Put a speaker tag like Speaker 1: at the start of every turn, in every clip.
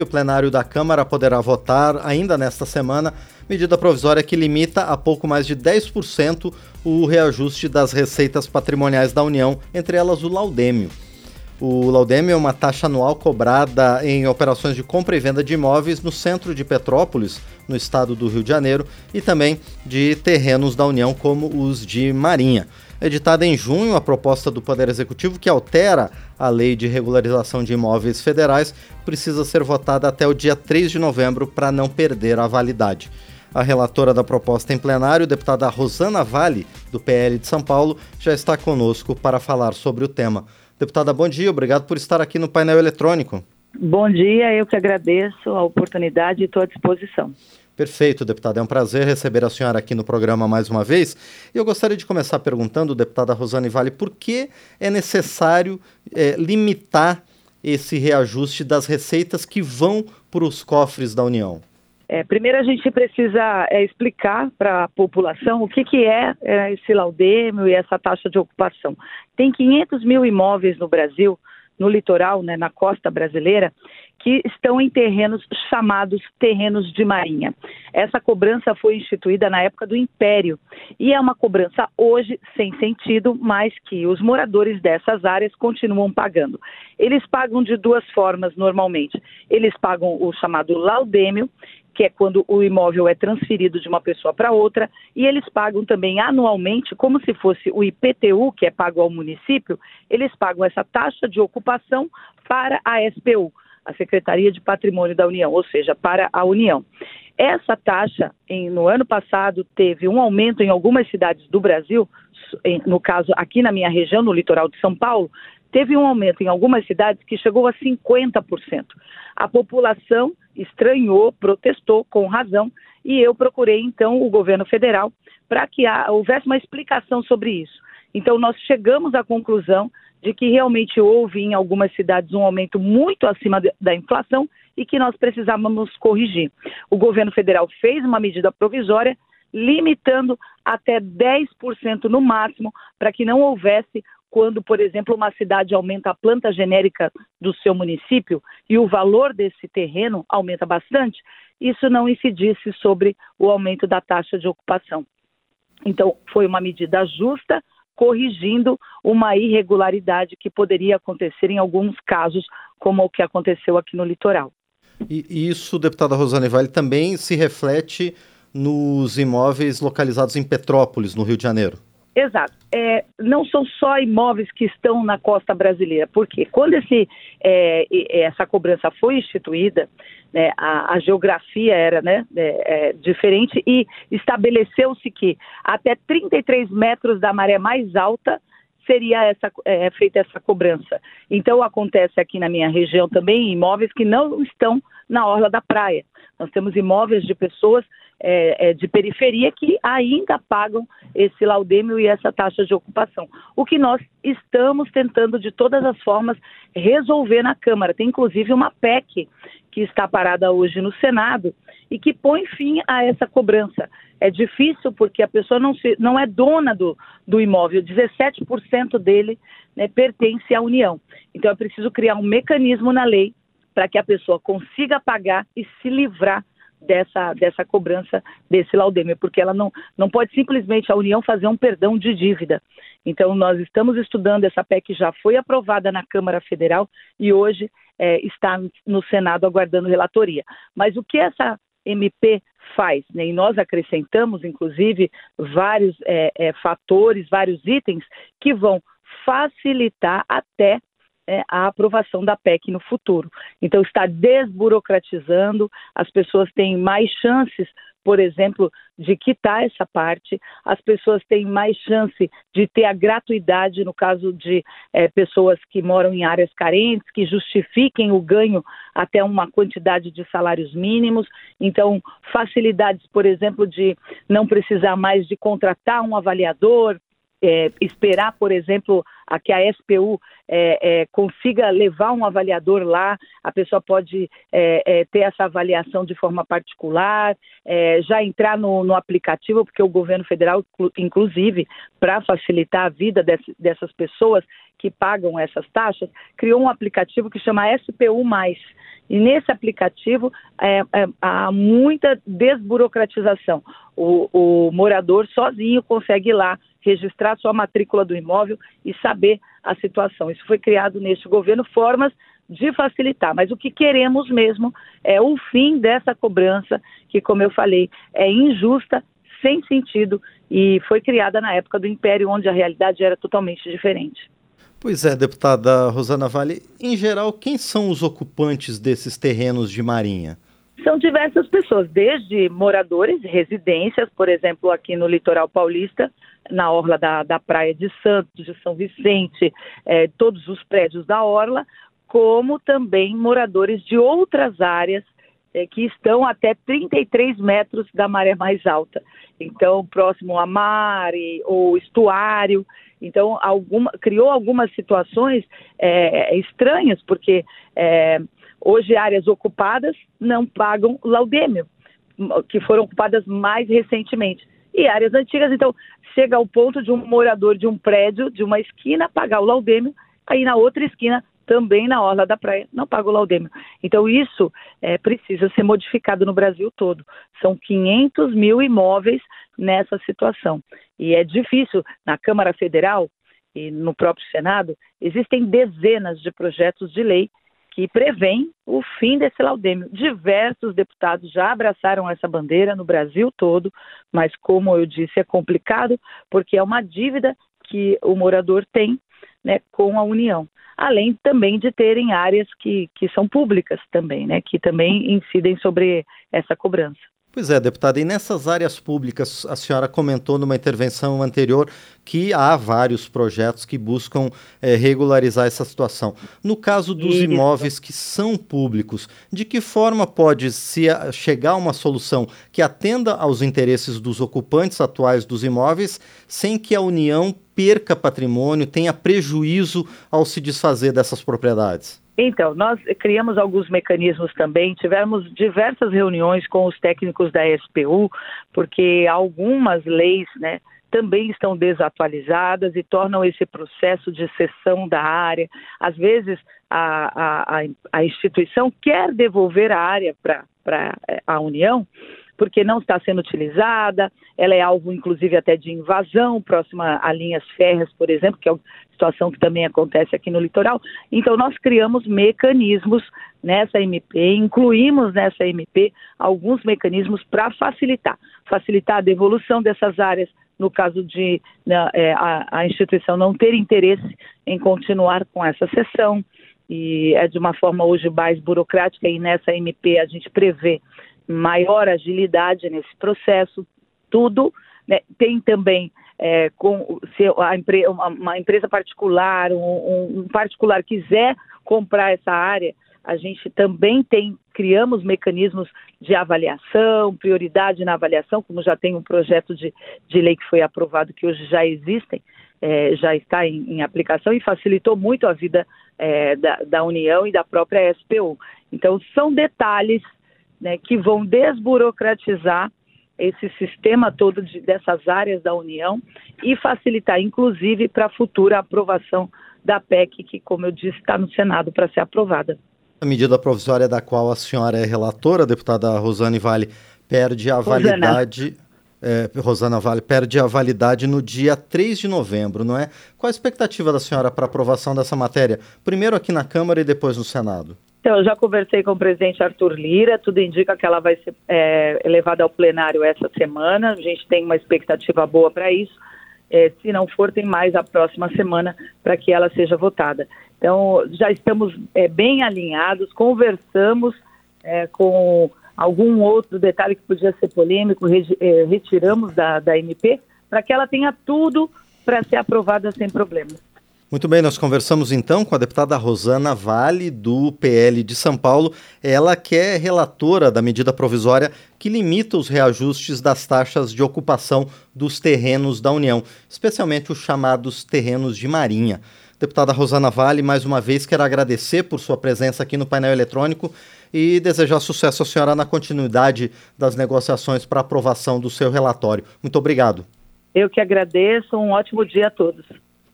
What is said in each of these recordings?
Speaker 1: O plenário da Câmara poderá votar ainda nesta semana medida provisória que limita a pouco mais de 10% o reajuste das receitas patrimoniais da União, entre elas o laudêmio. O laudêmio é uma taxa anual cobrada em operações de compra e venda de imóveis no centro de Petrópolis, no estado do Rio de Janeiro, e também de terrenos da União, como os de Marinha editada em junho a proposta do Poder Executivo que altera a Lei de Regularização de Imóveis Federais precisa ser votada até o dia 3 de novembro para não perder a validade. A relatora da proposta em plenário, deputada Rosana Vale, do PL de São Paulo, já está conosco para falar sobre o tema. Deputada, bom dia, obrigado por estar aqui no painel eletrônico.
Speaker 2: Bom dia, eu que agradeço a oportunidade e estou à disposição.
Speaker 1: Perfeito, deputada. É um prazer receber a senhora aqui no programa mais uma vez. Eu gostaria de começar perguntando, deputada Rosane Vale, por que é necessário é, limitar esse reajuste das receitas que vão para os cofres da União?
Speaker 2: É, primeiro a gente precisa é, explicar para a população o que, que é, é esse laudêmio e essa taxa de ocupação. Tem 500 mil imóveis no Brasil, no litoral, né, na costa brasileira, que estão em terrenos chamados terrenos de marinha. Essa cobrança foi instituída na época do Império e é uma cobrança hoje sem sentido, mas que os moradores dessas áreas continuam pagando. Eles pagam de duas formas normalmente. Eles pagam o chamado laudêmio, que é quando o imóvel é transferido de uma pessoa para outra, e eles pagam também anualmente, como se fosse o IPTU, que é pago ao município, eles pagam essa taxa de ocupação para a SPU a Secretaria de Patrimônio da União, ou seja, para a União. Essa taxa, em, no ano passado, teve um aumento em algumas cidades do Brasil, em, no caso aqui na minha região, no litoral de São Paulo, teve um aumento em algumas cidades que chegou a 50%. A população estranhou, protestou com razão, e eu procurei então o governo federal para que houvesse uma explicação sobre isso. Então, nós chegamos à conclusão de que realmente houve em algumas cidades um aumento muito acima da inflação e que nós precisávamos corrigir. O governo federal fez uma medida provisória limitando até 10% no máximo para que não houvesse quando, por exemplo, uma cidade aumenta a planta genérica do seu município e o valor desse terreno aumenta bastante, isso não incidisse sobre o aumento da taxa de ocupação. Então, foi uma medida justa, corrigindo uma irregularidade que poderia acontecer em alguns casos, como o que aconteceu aqui no litoral.
Speaker 1: E isso, deputada Rosane Vale, também se reflete nos imóveis localizados em Petrópolis, no Rio de Janeiro.
Speaker 2: Exato. É, não são só imóveis que estão na costa brasileira, porque quando esse, é, essa cobrança foi instituída, né, a, a, geografia era né, é, é diferente e estabeleceu-se que até 33 metros da maré mais alta seria essa, é, feita essa cobrança. Então acontece aqui na minha região também imóveis que não estão na orla da praia. Nós temos imóveis de pessoas é, é, de periferia que ainda pagam esse laudêmio e essa taxa de ocupação. O que nós estamos tentando de todas as formas resolver na Câmara. Tem inclusive uma PEC que está parada hoje no Senado e que põe fim a essa cobrança. É difícil porque a pessoa não, se, não é dona do, do imóvel, 17% dele né, pertence à União. Então é preciso criar um mecanismo na lei para que a pessoa consiga pagar e se livrar dessa, dessa cobrança desse laudêmio, porque ela não, não pode simplesmente a União fazer um perdão de dívida. Então, nós estamos estudando, essa PEC já foi aprovada na Câmara Federal e hoje é, está no Senado aguardando relatoria. Mas o que essa MP faz? Né? E nós acrescentamos, inclusive, vários é, é, fatores, vários itens que vão facilitar até é, a aprovação da PEC no futuro. Então, está desburocratizando, as pessoas têm mais chances, por exemplo, de quitar essa parte, as pessoas têm mais chance de ter a gratuidade no caso de é, pessoas que moram em áreas carentes, que justifiquem o ganho até uma quantidade de salários mínimos. Então, facilidades, por exemplo, de não precisar mais de contratar um avaliador, é, esperar, por exemplo, a que a SPU é, é, consiga levar um avaliador lá, a pessoa pode é, é ter essa avaliação de forma particular, é, já entrar no, no, aplicativo, porque o governo federal, inclusive, para facilitar a vida desse, dessas pessoas que pagam essas taxas, criou um aplicativo que chama SPU. E nesse aplicativo é, há muita desburocratização. O, o, morador sozinho consegue ir lá registrar sua matrícula do imóvel e saber a situação. Isso foi criado neste governo, formas de facilitar. Mas o que queremos mesmo é o fim dessa cobrança, que, como eu falei, é injusta, sem sentido e foi criada na época do Império, onde a realidade era totalmente diferente.
Speaker 1: Pois é, deputada Rosana Vale. Em geral, quem são os ocupantes desses terrenos de marinha?
Speaker 2: São diversas pessoas, desde moradores, residências, por exemplo, aqui no litoral paulista, na orla da, da Praia de Santos, de São Vicente, é, todos os prédios da orla, como também moradores de outras áreas é, que estão até 33 metros da maré mais alta. Então, próximo a mar e, ou estuário. Então, alguma, criou algumas situações é, estranhas, porque hoje áreas ocupadas não pagam laudêmio, que foram ocupadas mais recentemente. E áreas antigas, então, chega ao ponto de um morador de um prédio, de uma esquina, pagar o laudêmio, aí na outra esquina também na orla da praia não paga o laudêmio. Então isso é, precisa ser modificado no Brasil todo. São 500 mil imóveis nessa situação. E é difícil, na Câmara Federal e no próprio Senado, existem dezenas de projetos de lei que prevêem o fim desse laudêmio. Diversos deputados já abraçaram essa bandeira no Brasil todo, mas como eu disse, é complicado porque é uma dívida que o morador tem né, com a União. Além também de terem áreas que, que são públicas também, né, que também incidem sobre essa cobrança.
Speaker 1: Pois é, deputada, e nessas áreas públicas, a senhora comentou numa intervenção anterior que há vários projetos que buscam é, regularizar essa situação. No caso dos Isso. imóveis que são públicos, de que forma pode se chegar a uma solução que atenda aos interesses dos ocupantes atuais dos imóveis, sem que a União perca patrimônio, tenha prejuízo ao se desfazer dessas propriedades?
Speaker 2: Então, nós criamos alguns mecanismos também, tivemos diversas reuniões com os técnicos da SPU, porque algumas leis, né, também estão desatualizadas e tornam esse processo de cessão da área. Às vezes, a, a, a instituição quer devolver a área para a União, porque não está sendo utilizada, ela é alvo, inclusive, até de invasão, próxima a linhas férreas, por exemplo, que é uma situação que também acontece aqui no litoral. Então, nós criamos mecanismos nessa MP, incluímos nessa MP alguns mecanismos para facilitar facilitar a devolução dessas áreas no caso de né, é, a, a instituição não ter interesse em continuar com essa sessão e é de uma forma hoje mais burocrática e nessa MP a gente prevê maior agilidade nesse processo, tudo. Né, tem também é, com se empre, uma, uma, empresa particular, um, um, particular quiser comprar essa área, a gente também tem, criamos mecanismos de avaliação, prioridade na avaliação, como já tem um projeto de, de lei que foi aprovado, que hoje já existem, é, já está em, em, aplicação e facilitou muito a vida é, da, da União e da própria SPU. Então, são detalhes né, que vão desburocratizar esse sistema todo de, dessas áreas da União e facilitar, inclusive, para a futura aprovação da PEC, que, como eu disse, está no Senado para ser aprovada.
Speaker 1: A medida provisória da qual a senhora é relatora, a deputada Rosane Vale, perde a Rosana. validade. É, Rosana Vale perde a validade no dia 3 de novembro, não é? Qual a expectativa da senhora para aprovação dessa matéria? Primeiro aqui na Câmara e depois no Senado.
Speaker 2: Então, eu já conversei com o presidente Arthur Lira, tudo indica que ela vai ser é, elevada ao plenário essa semana, a gente tem uma expectativa boa para isso. É, se não for, tem mais a próxima semana para que ela seja votada. Então, já estamos é, bem alinhados, conversamos é, com algum outro detalhe que podia ser polêmico, é, retiramos da, da MP, para que ela tenha tudo para ser aprovada sem problemas.
Speaker 1: Muito bem, nós conversamos então com a deputada Rosana Vale, do PL de São Paulo. Ela que é relatora da medida provisória que limita os reajustes das taxas de ocupação dos terrenos da União, especialmente os chamados terrenos de marinha. Deputada Rosana Vale, mais uma vez quero agradecer por sua presença aqui no painel eletrônico e desejar sucesso à senhora na continuidade das negociações para aprovação do seu relatório. Muito obrigado.
Speaker 2: Eu que agradeço, um ótimo dia a todos.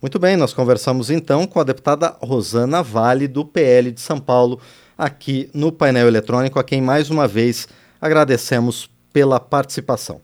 Speaker 1: Muito bem, nós conversamos então com a deputada Rosana Vale, do PL de São Paulo, aqui no painel eletrônico, a quem mais uma vez agradecemos pela participação.